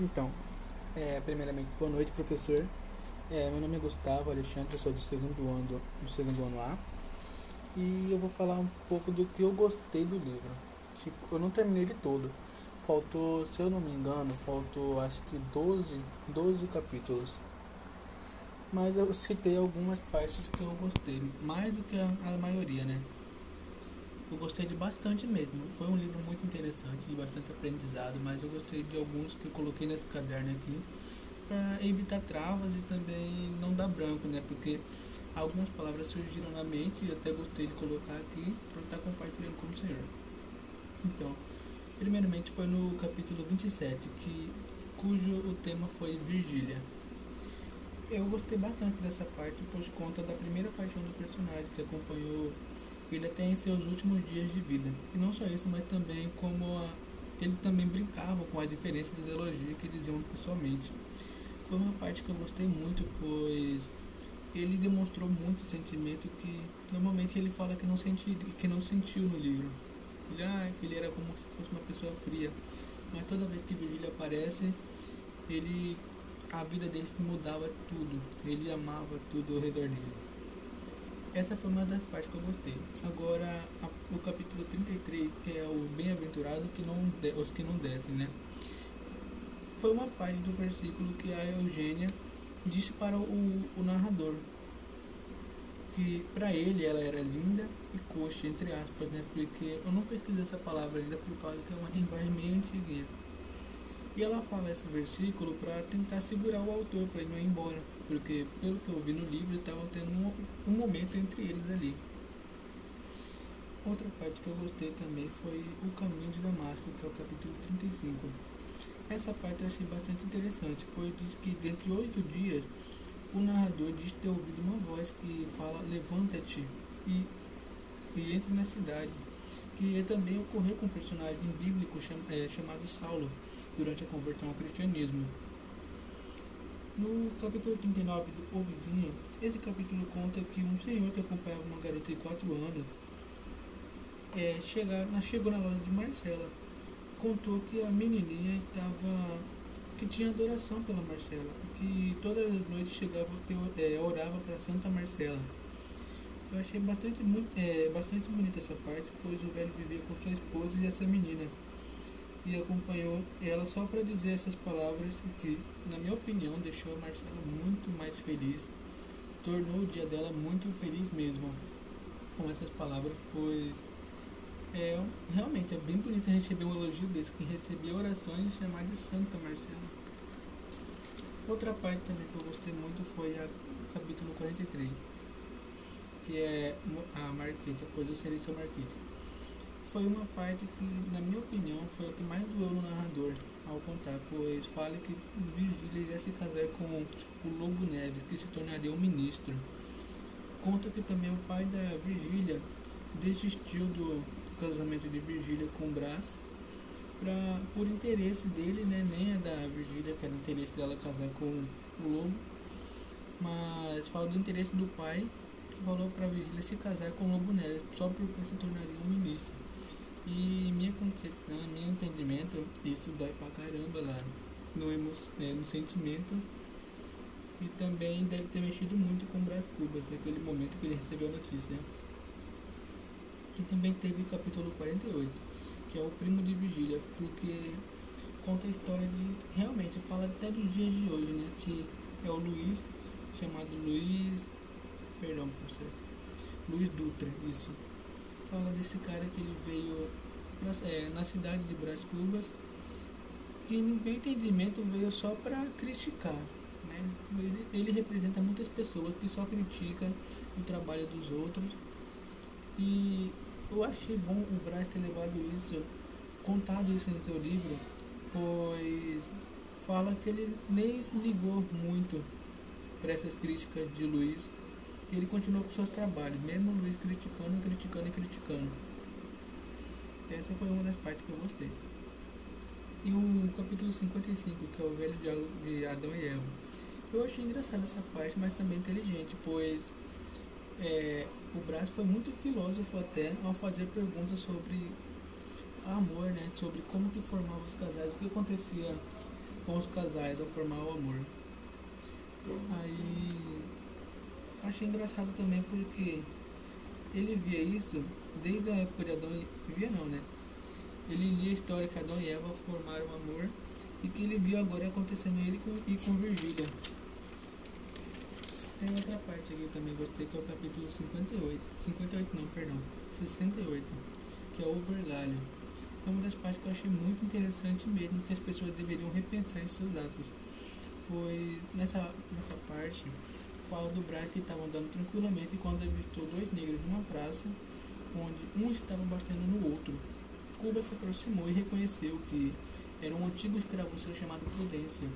Então, é, primeiramente, boa noite, professor. É, meu nome é Gustavo Alexandre, eu sou do segundo ano, do segundo ano A. E eu vou falar um pouco do que eu gostei do livro. Tipo, eu não terminei ele todo. Faltou, se eu não me engano, faltou acho que 12, 12 capítulos. Mas eu citei algumas partes que eu gostei, mais do que a, a maioria, né? Eu gostei de bastante mesmo. Foi um livro muito interessante, de bastante aprendizado, mas eu gostei de alguns que eu coloquei nesse caderno aqui para evitar travas e também não dar branco, né? Porque algumas palavras surgiram na mente e até gostei de colocar aqui para estar compartilhando com o senhor. Então, primeiramente foi no capítulo 27, que, cujo o tema foi Virgília. Eu gostei bastante dessa parte por conta da primeira paixão do personagem que acompanhou ele até em seus últimos dias de vida. E não só isso, mas também como a, ele também brincava com a diferença dos elogios que diziam pessoalmente. Foi uma parte que eu gostei muito, pois ele demonstrou muito sentimento que normalmente ele fala que não, senti, que não sentiu no livro. Ele, ah, que ele era como se fosse uma pessoa fria. Mas toda vez que Virgília aparece, ele a vida dele mudava tudo. Ele amava tudo ao redor dele. Essa foi uma das partes que eu gostei. Agora, a, o capítulo 33, que é o bem-aventurado que não os que não descem, né? Foi uma parte do versículo que a Eugênia disse para o, o narrador que para ele ela era linda e coxa, entre aspas, né? Porque eu não pesquisei essa palavra ainda por causa que é uma linguagem meio antiguinha. E ela fala esse versículo para tentar segurar o autor para ele não ir embora, porque pelo que eu vi no livro estavam tendo um, um momento entre eles ali. Outra parte que eu gostei também foi o caminho de Damasco, que é o capítulo 35. Essa parte eu achei bastante interessante, pois diz que dentre oito dias o narrador diz ter ouvido uma voz que fala levanta-te e, e entre na cidade que também ocorreu com um personagem bíblico cham, é, chamado Saulo durante a conversão ao cristianismo. No capítulo 39 do O Vizinho, esse capítulo conta que um senhor que acompanhava uma garota de 4 anos é, chegar, chegou na loja de Marcela. Contou que a menininha estava. que tinha adoração pela Marcela. Que todas as noites chegava, é, orava para Santa Marcela. Eu achei bastante, é, bastante bonita essa parte, pois o velho vivia com sua esposa e essa menina. E acompanhou ela só para dizer essas palavras que, na minha opinião, deixou a Marcela muito mais feliz. Tornou o dia dela muito feliz mesmo com essas palavras, pois é, realmente é bem bonito receber um elogio desse, que recebia orações chamar de Santa Marcela. Outra parte também que eu gostei muito foi a capítulo 43 que é a Marquete, a coisa seria seu Marquete. Foi uma parte que, na minha opinião, foi a que mais doeu no narrador ao contar, pois fala que Virgília iria se casar com o Lobo Neves, que se tornaria um ministro. Conta que também o pai da Virgília desistiu do casamento de Virgília com Brás pra, por interesse dele, né? nem a da Virgília, que era interesse dela casar com o Lobo, mas fala do interesse do pai falou para Virgília se casar com Lobo Neves, só porque se tornaria um ministro. E minha concepção, meu entendimento, isso dói pra caramba lá no, emo, é, no sentimento. E também deve ter mexido muito com o Brás Cubas, naquele momento que ele recebeu a notícia. E também teve o capítulo 48, que é o primo de Virgília, porque conta a história de. Realmente, fala até dos dias de hoje, né? Que é o Luiz, chamado Luiz Perdão, professor. Luiz Dutra, isso. Fala desse cara que ele veio é, na cidade de Brás Cubas, que no meu entendimento veio só para criticar. Né? Ele, ele representa muitas pessoas que só criticam o trabalho dos outros. E eu achei bom o Brás ter levado isso, contado isso no seu livro, pois fala que ele nem ligou muito para essas críticas de Luiz e ele continuou com seus trabalhos, mesmo Luiz criticando, criticando e criticando. Essa foi uma das partes que eu gostei. E o capítulo 55, que é o velho diálogo de Adão e Eva. Eu achei engraçada essa parte, mas também inteligente, pois é, o Brás foi muito filósofo até ao fazer perguntas sobre amor, né? Sobre como que formava os casais, o que acontecia com os casais ao formar o amor. Aí achei engraçado também porque ele via isso desde a época de Adão e via não, né? Ele lia a história que Adão e Eva formaram o amor e que ele viu agora acontecendo ele com, e com Virgília. Tem outra parte aqui também gostei, que é o capítulo 58. 58 não, perdão. 68. Que é o overgalho. É uma das partes que eu achei muito interessante mesmo, que as pessoas deveriam repensar em seus atos. Pois nessa, nessa parte fala do Brad que estava andando tranquilamente quando avistou dois negros numa praça, onde um estava batendo no outro. Cuba se aproximou e reconheceu que era um antigo escravo seu chamado Prudência,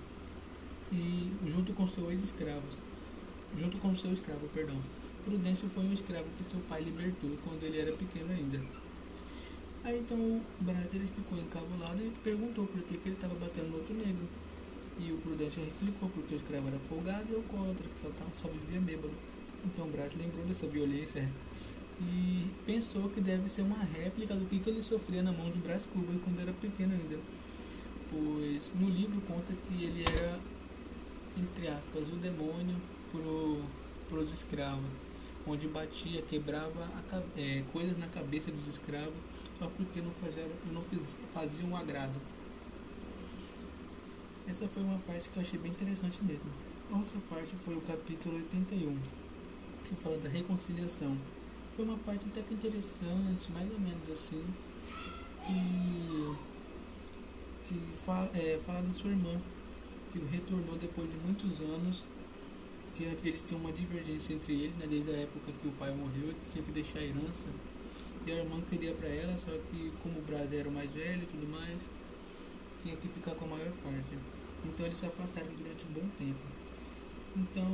e junto com seu ex-escravo, junto com seu escravo, perdão. Prudêncio foi um escravo que seu pai libertou quando ele era pequeno ainda. Aí então o Brat ele ficou encabulado e perguntou por que, que ele estava batendo no outro negro. E o Prudêncio explicou porque o escravo era folgado e alcoólatra, que só, tava, só vivia bêbado. Então Brat lembrou dessa violência e pensou que deve ser uma réplica do que, que ele sofria na mão de Brás Cubas quando era pequeno ainda. Pois no livro conta que ele era, entre aspas, o demônio para os escravos, onde batia, quebrava a, é, coisas na cabeça dos escravos só porque não faziam, não fiz, um agrado. Essa foi uma parte que eu achei bem interessante mesmo. Outra parte foi o capítulo 81, que fala da reconciliação. Foi uma parte até que interessante, mais ou menos assim, que, que fala, é, fala da sua irmã, que retornou depois de muitos anos que eles tinham uma divergência entre eles, né, desde a época que o pai morreu, tinha que deixar a herança. E a irmã queria para ela, só que como o Brasil era o mais velho e tudo mais, tinha que ficar com a maior parte. Então eles se afastaram durante um bom tempo. Então,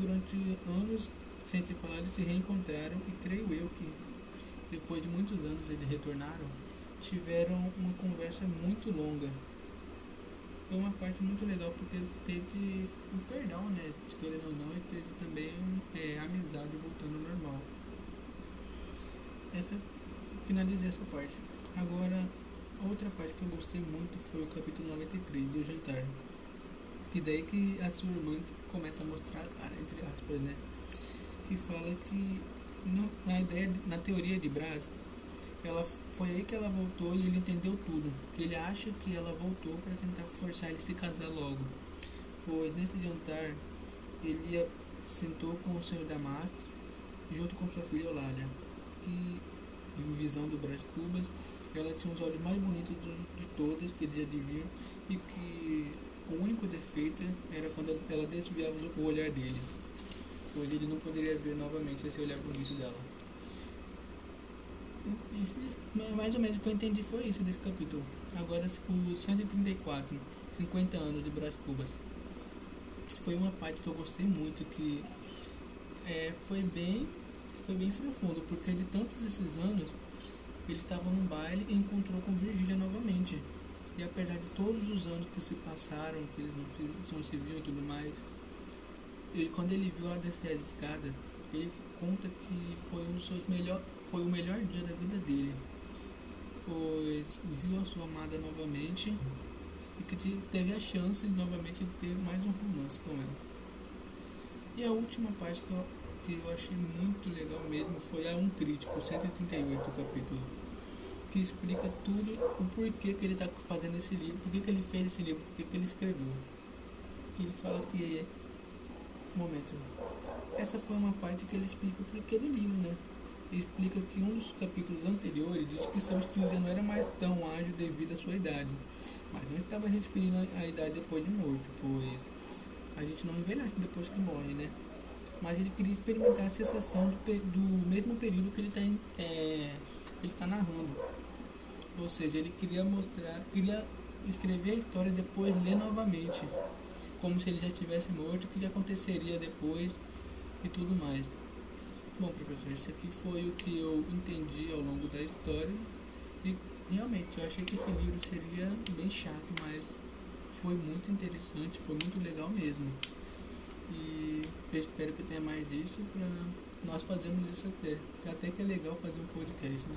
durante anos, sem se falar, eles se reencontraram e creio eu que depois de muitos anos eles retornaram, tiveram uma conversa muito longa foi uma parte muito legal porque teve o um perdão, né? Querendo ou não, e teve também é, amizade voltando ao normal. Essa, finalizei essa parte. Agora, outra parte que eu gostei muito foi o capítulo 93 do jantar. Que daí que a sua irmã começa a mostrar a cara, entre aspas, né? Que fala que no, na ideia, na teoria de Brás, ela foi aí que ela voltou e ele entendeu tudo. Que ele acha que ela voltou para tentar forçar ele a se casar logo. Pois nesse jantar ele sentou com o senhor Damasco junto com sua filha Olália, que em visão do Brás Cubas, ela tinha os olhos mais bonitos de, de todas que ele já devia e que o único defeito era quando ela desviava o olhar dele, pois ele não poderia ver novamente esse olhar bonito dela mais ou menos o que eu entendi foi isso desse capítulo. Agora o 134, 50 anos de Brás Cubas. Foi uma parte que eu gostei muito, que é, foi bem foi bem profundo, porque de tantos esses anos ele estava num baile e encontrou com Virgília novamente. E apesar de todos os anos que se passaram, que eles não, não se viam e tudo mais, e quando ele viu ela descer a escada, ele conta que foi um dos seus melhores foi o melhor dia da vida dele, pois viu a sua amada novamente e que teve a chance de novamente ter mais um romance com ela. E a última parte que eu, que eu achei muito legal mesmo foi a Um Crítico, 138 capítulo, que explica tudo o porquê que ele está fazendo esse livro, por que ele fez esse livro, por que ele escreveu. Ele fala que. Um momento. Essa foi uma parte que ele explica o porquê do livro, né? explica que um dos capítulos anteriores diz que seu estilo já não era mais tão ágil devido à sua idade, mas não estava referindo à idade depois de morto, pois a gente não envelhece depois que morre, né? Mas ele queria experimentar a sensação do, do mesmo período que ele está é, ele tá narrando. Ou seja, ele queria mostrar, queria escrever a história e depois ler novamente, como se ele já tivesse morto, o que aconteceria depois e tudo mais. Bom, professor, isso aqui foi o que eu entendi ao longo da história e realmente eu achei que esse livro seria bem chato, mas foi muito interessante, foi muito legal mesmo. E eu espero que tenha mais disso para nós fazermos isso até. Até que é legal fazer um podcast, né?